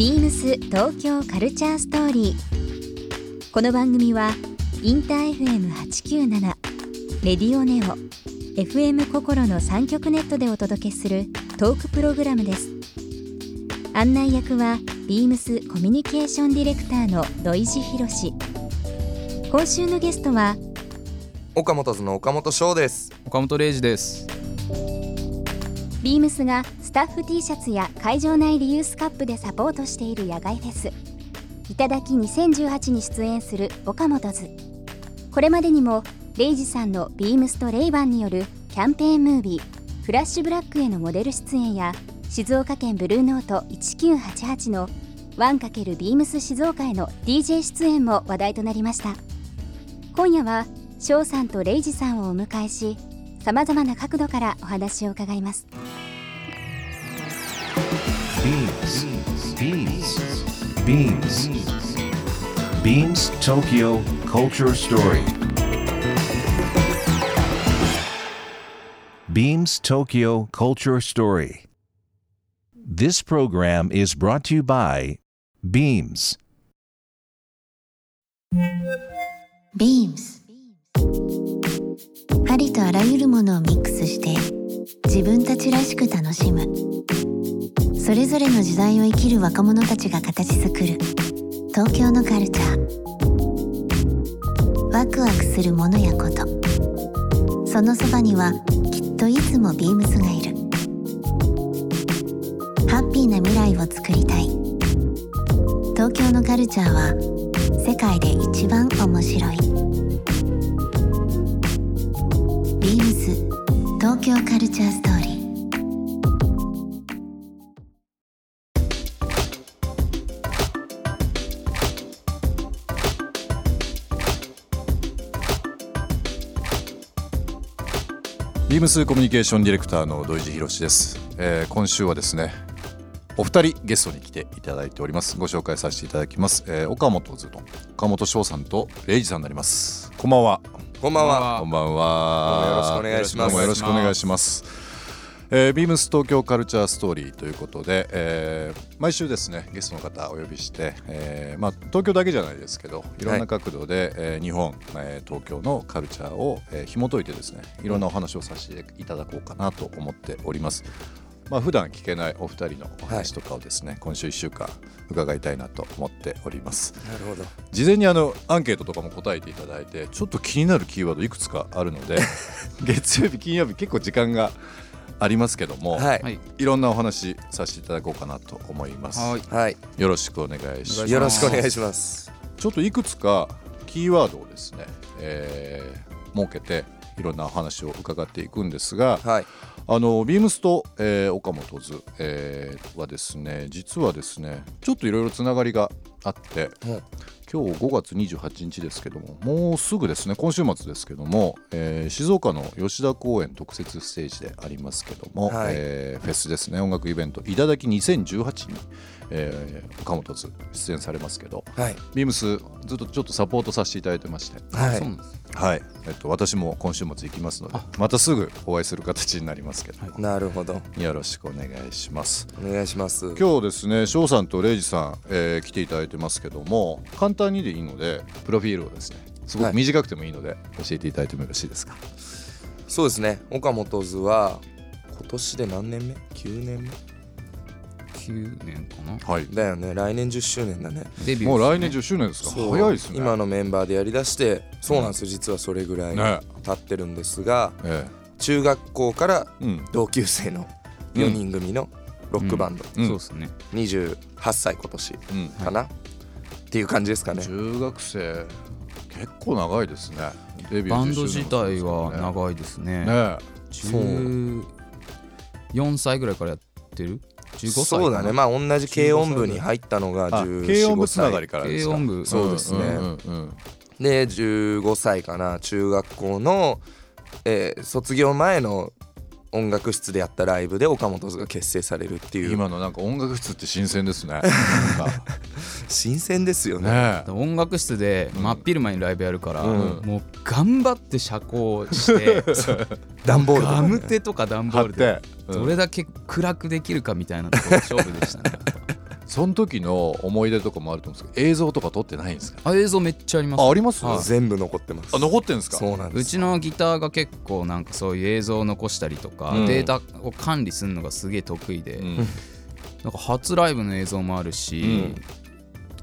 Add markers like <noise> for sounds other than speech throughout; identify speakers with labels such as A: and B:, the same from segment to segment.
A: ビームス東京カルチャーストーリー。この番組はインター FM897 レディオネオ FM 心の三極ネットでお届けするトークプログラムです。案内役はビームスコミュニケーションディレクターの土井博志。今週のゲストは
B: 岡本図の岡本翔です
C: 岡本零士です
A: ビームスがスタッフ T シャツや会場内リユースカップでサポートしている野外フェス。いただき2018に出演する岡本図。これまでにもレイジさんのビームスとレイバンによるキャンペーンムービーフラッシュブラックへのモデル出演や静岡県ブルーノート1988の 1× ビームス静岡への DJ 出演も話題となりました。今夜は翔さんとレイジさんをお迎えしさまざまな角度からお話を伺います。
D: Beams. Beams. Beams Tokyo Culture Story. Beams Tokyo Culture Story. This program is brought to you by Beams.
E: Beams ありとあらゆるものをミックスして 自分たちらしく楽しむ。それぞれの時代を生きる若者たちが形作る。東京のカルチャー。ワクワクするものやこと。そのそばにはきっといつもビームスがいる。ハッピーな未来をつくりたい。東京のカルチャーは世界で一番面白い。京カルチャーストーリー
C: ビームスコミュニケーションディレクターの土井博志です、えー今週はですねお二人ゲストに来ていただいております。ご紹介させていただきます、えー岡本図の岡本翔さんとレイジさんになります。こんばんは。
B: こんばんは。
C: こんばんは。
B: よろしくお願いします。
C: よろしくお願いします。えー、ビームス東京カルチャーストーリーということで、えー毎週ですねゲストの方をお呼びして、えーまあ、東京だけじゃないですけどいろんな角度で、えー日本、えー東京のカルチャーを、えー紐解いてですねいろんなお話をさせていただこうかなと思っております。まあ普段聞けないお二人のお話とかをですね、今週1週間伺いたいなと思っております。
B: なるほど。
C: 事前にあのアンケートとかも答えていただいてちょっと気になるキーワードいくつかあるので <laughs> 月曜日金曜日結構時間がありますけども、
B: はい。
C: い、いろんなお話させていただこうかなと思います、
F: はい。
B: はい。
C: よろしくお願いします。
B: よろしくお願いします。
C: ちょっといくつかキーワードをですね、えー設けていろんなお話を伺っていくんですが、
B: はい。
C: あのビームスと、えー岡本図、えーはですね実はですねちょっといろいろつながりがあって、
B: うん
C: 今日5月28日ですけどももうすぐですね今週末ですけども、えー静岡の吉田公園特設ステージでありますけども、
B: はい。
C: えーフェスですね音楽イベント「いただき2018に」えー岡本図出演されますけど
B: はい。
C: ビームスずっとちょっとサポートさせていただいてまして。
B: はい。
F: そうなんです
C: はい、えっと、私も今週末行きますのでまたすぐお会いする形になりますけど、
B: なるほど。
C: よろしくお願いします。
B: お願いします。
C: 今日ですね翔さんとレイジさん、えー来ていただいてますけども簡単にでいいのでプロフィールをですねすご
B: はい。
C: く短くてもいいので教えていただいてもよろしいですか、
B: そうですね。岡本図は今年で何年目 ?9 年目？
F: 9年かな？
C: はい。
B: だよね。来年10周年だね。
F: デビュー
C: もう来年
F: ですね
C: 10周年ですか？
B: そう。
C: 早いですね。
B: 今のメンバーでやりだしてそうなんですよ。実はそれぐらい
C: ね
B: 経ってるんですが
C: え
B: 中学校から
C: えうん。
B: 同級生の4人組のロックバンド。
C: うん。
F: そうですね。
B: 28歳今年
C: うん。
B: かな？っていう感じですかね。
C: 中学生結構長いですね。デビュー
F: バン
C: 10
F: ド自体は
C: い
F: 長いですね。
C: ね
F: 14歳ぐらいからやってる？15歳
B: そうだね。まあ同じ軽音部に入ったのが
C: あ
B: 14
C: 軽音部つなが
B: 歳
C: りからですか？
F: 軽音部。
B: そうですね。
C: んうんうん
B: で15歳かな。中学校の、えー卒業前の音楽室でやったライブで岡本図が結成されるっていう。
C: 今のなんか音楽室って新鮮ですね <laughs>
B: 新鮮ですよね。
F: 音楽室で真っ昼間にライブやるから、
B: うん。
F: もう頑張って遮光して <laughs>
B: 段ボール
F: ガムテとか段ボールでどれだけ暗くできるかみたいなところ勝負でしたね。<laughs>
C: その時の思い出とかもあると思うんですけど映像とか撮ってないんですか？
F: あ映像めっちゃあります。
C: ああります？
F: はい。
B: 全部残ってます。
C: あ残ってんですか？
B: そうなんです。
F: うちのギターが結構なんかそういう映像を残したりとか、
C: うん。
F: データを管理するのがすげえ得意で、
C: うん。
F: なんか初ライブの映像もあるし、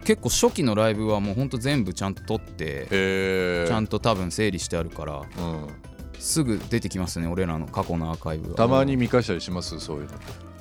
F: 結構初期のライブはもうほんと全部ちゃんと撮ってちゃんと多分整理してあるから
C: うん。
F: すぐ出てきますね俺らの過去のアーカイブが
C: たまに見返したりします？そういうの。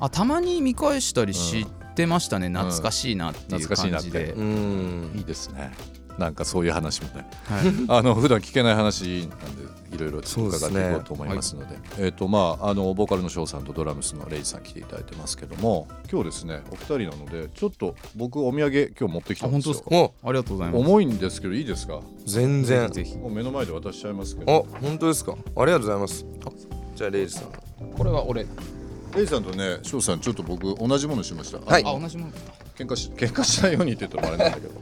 F: あたまに見返したり知ってましたね、懐かしいなっていう
C: 懐かしいなって。
F: 感じで、
B: うん。
C: いいですねなんかそういう話もね。
F: はい。
C: あの普段聞けない話なんでいろいろ伺っていこうと思いますので。えっ、とまああのボーカルの翔さんとドラムスのレイジさん来ていただいてますけども今日ですねお二人なのでちょっと僕お土産今日持ってきたんですよ。
F: あ本当です
B: お
F: ありがとうございます。
C: 重いんですけどいいですか？
B: 全然。
F: ぜひ。ぜ
C: もう目の前で渡しちゃいますけ
B: あ
C: ど
B: 本当ですか？ありがとうございます。じゃあレイジさん。
F: ひこれは俺。
C: レイジさんとね翔さんちょっと僕同じものしました。
B: はい。
F: あ同じもの
C: 喧嘩し喧嘩しないようにって言ったらあれなんだけど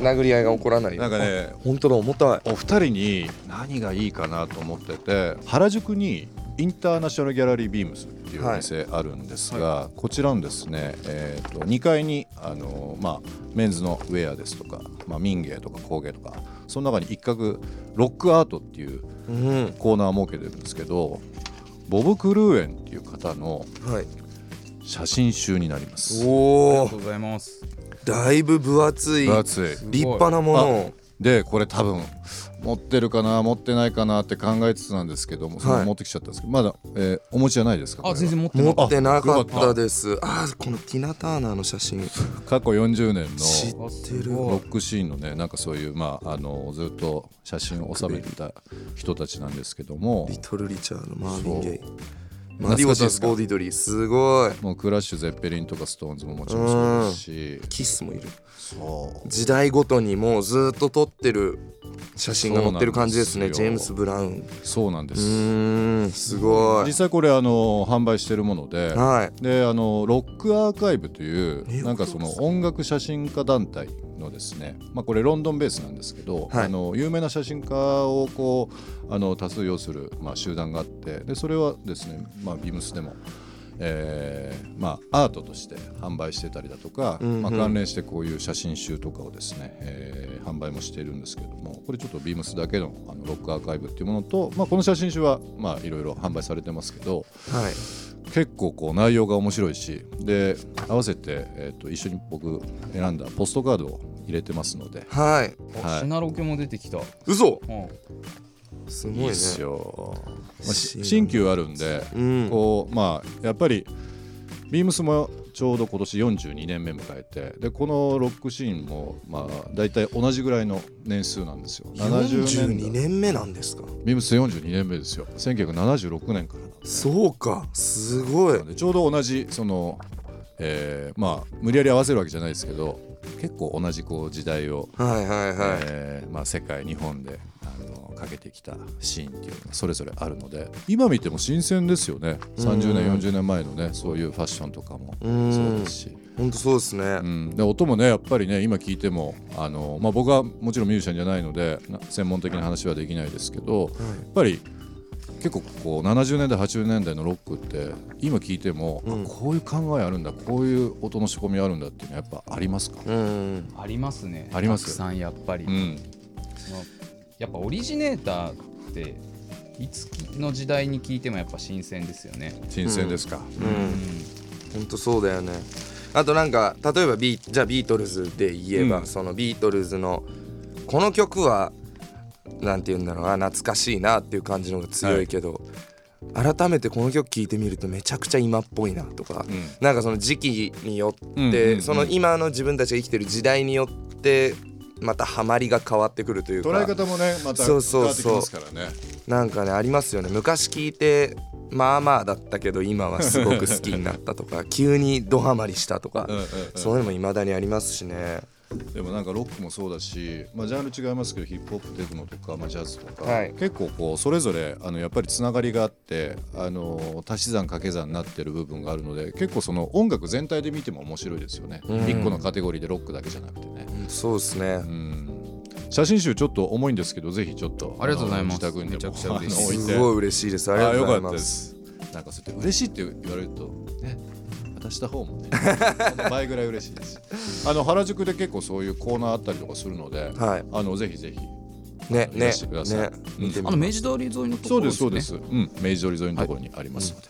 B: 殴り合いが起こらないよ
C: なんかね
B: 本当だ重た。い
C: お二人に何がいいかなと思ってて原宿にインターナショナルギャラリービームスっていうお店あるんですが、こちらのですね、えー、と2階にあの、まあ、メンズのウェアですとか、まあ、民芸とか工芸とかその中に一角ロックアートっていう
B: うん。
C: コーナーを設けてるんですけどボブ・クルーエンっていう方の
B: はい。
C: 写真集になります。
F: あり
B: おお
F: がとうございます
B: だいぶ分厚い立派なものを。
C: でこれ多分持ってるかな持ってないかなって考えつつなんですけども、その持ってきちゃったんですけどまだ、えーお持ちじゃないですか
F: あ全然持ってな
B: 持
F: かっ
B: ってなかっ
C: た
B: た。です。あーこのティナ・ターナーの写真。
C: 過去40年
B: 知
C: の
B: ってる
C: ロックシーンのねなんかそういうまああのずっと写真を収めてた人たちなんですけども。
B: リトル・リチャードマーヴィン・ゲイマディオタス・ボディドリーすごい。
C: もうクラッシュゼッペリンとかストーンズももちろんそうですし。
B: キスもいる。
C: そう。
B: 時代ごとにもうずっと撮ってる写真が載ってる感じですね。ジェームス・ブラウン。う
C: そうなんです。
B: すごい。
C: 実際これあの販売してるもので
B: はい。
C: であのロックアーカイブという
B: え
C: なんかその音楽写真家団体のですね、まあ、これロンドンベースなんですけど、
B: はい。
C: あの有名な写真家をこうあの多数要する、まあ、集団があってでそれはですね、まあ、ビームスでも、えーまあ、アートとして販売してたりだとか、
B: うんうん。
C: まあ、関連してこういう写真集とかをですね、えー販売もしているんですけどもこれちょっとビームスだけのあのロックアーカイブっていうものと、まあ、この写真集はまあいろいろ販売されてますけど、
B: はい。
C: 結構こう内容が面白いしで合わせて、えー、と一緒に僕選んだポストカードを入れてますので、
B: はい。
F: た
C: はい。
F: シナロケも出てきた。
B: 嘘。
F: うん。
B: すごいね。
C: いいっすよ、まあ、し
B: 新
C: 新旧あるんで、
B: うん。
C: こうまあやっぱりビームスもちょうど今年42年目迎えてでこのロックシーンもまあ大体同じぐらいの年数なんですよ。70
B: 42
C: 年
B: 年目なんですか？
C: ビームス42年目ですよ。1976年から。なんで
B: そうか。すごい。
C: なんでちょうど同じその、えーまあ無理やり合わせるわけじゃないですけど結構同じこう時代を、
B: はいはいはい、
C: えーまあ、世界日本であのかけてきたシーンっていうのがそれぞれあるので今見ても新鮮ですよね。30年
B: うん。
C: 40年前のねそういうファッションとかも
B: うん。
C: そうですし。
B: 本当そうですね、
C: うん、で音もねやっぱりね今聞いてもあの、まあ、僕はもちろんミュージシャンじゃないのでな専門的な話はできないですけど、やっぱり結構こう70年代80年代のロックって今聞いても、
B: うん。
C: あこういう考えあるんだこういう音の仕込みあるんだっていうのはやっぱありますか、
B: うん。
F: ありますね。
C: あります？
F: たくさんやっぱり、
C: うん、
F: そのやっぱオリジネーターっていつの時代に聞いてもやっぱ新鮮ですよね。
C: 新鮮ですか、
B: うん。本当そうだよね。あとなんか例えばビーじゃあビートルズで言えば、
C: うん。
B: そのビートルズのこの曲はなんて言うんだろう。な懐かしいなっていう感じのが強いけど、改めてこの曲聴いてみるとめちゃくちゃ今っぽいなとか、
C: うん。
B: なんかその時期によって、
C: うんうんうん。
B: その今の自分たちが生きてる時代によってまたハマりが変わってくるというか。
C: 捉え方もねまた変
B: そうそう。
C: わってき
B: そう
C: ますからね。
B: なんかねありますよね。昔聞いてまあまあだったけど今はすごく好きになったとか。<laughs> 急にドハマりしたとか、
C: うんうんうん。
B: そういうのも未だにありますしね
C: でもなんかロックもそうだし、まあ、ジャンル違いますけどヒップホップテクノとか、まあ、ジャズとか、
B: はい。
C: 結構こうそれぞれあのやっぱりつながりがあってあの足し算掛け算になってる部分があるので結構その音楽全体で見ても面白いですよね、
B: うん。
C: 一個のカテゴリーでロックだけじゃなくてね、
B: うんそうですね。
C: うん。写真集ちょっと重いんですけどぜひちょっと
F: ありがとうございます。
C: 自宅にでも
F: めちゃくちゃ嬉しい
C: あの置いて。
B: すごい嬉しいです。ありがとうござい
C: あよかった
B: ま
C: です。すなんかそうやって嬉しいって言われるとね渡した方もね。<laughs> 倍ぐらい嬉しいです。あの原宿で結構そういうコーナーあったりとかするので、
B: はい。
C: あのぜひぜひ。い
B: ねね
C: らしてください。
B: ね。
C: うん。
F: あの明治通り沿いのところ
C: そうですそう
F: ね
C: です、うん、明治通り沿いのところにあります。ので、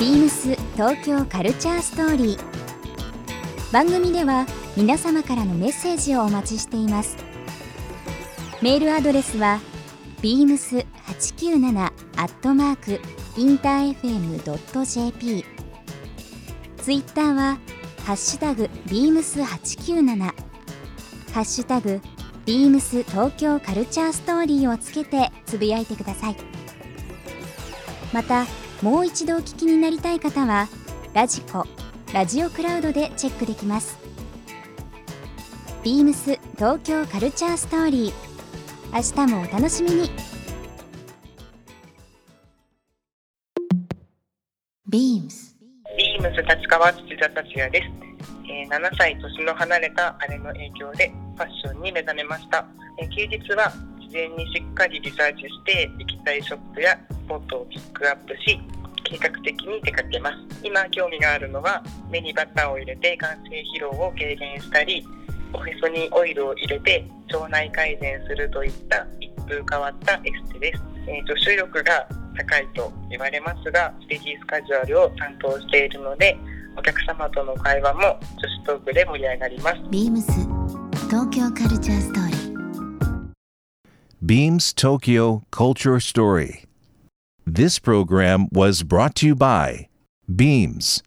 A: ビームス東京カルチャーストーリー。番組では皆様からのメッセージをお待ちしています。メールアドレスは beams897 アットマークインター FM.jp ツイッターはハッシュタグ beams897 ハッシュタグ beams 東京カルチャーストーリーをつけてつぶやいてください。またもう一度お聞きになりたい方はラジコラジオクラウドでチェックできます。ビームス東京カルチャーストーリー。明日もお楽しみに。
E: ビームス
G: ビームス立川土田達也です、えー7歳年の離れた姉の影響でファッションに目覚めました、えー休日は事前にしっかりリサーチして行きたいショップやスポットをピックアップし計画的に出かけます。今興味があるのは目にバターを入れて眼性疲労を軽減したりおへそにオイルを入れて腸内改善するといった一風変わったエステです、えー女子力が高いと言われますがステディースカジュアルを担当しているのでお客様との会話も女子トークで盛り上がります
E: ビームス東京カルチャーストーリー
D: Beams Tokyo Culture Story. This program was brought to you by Beams.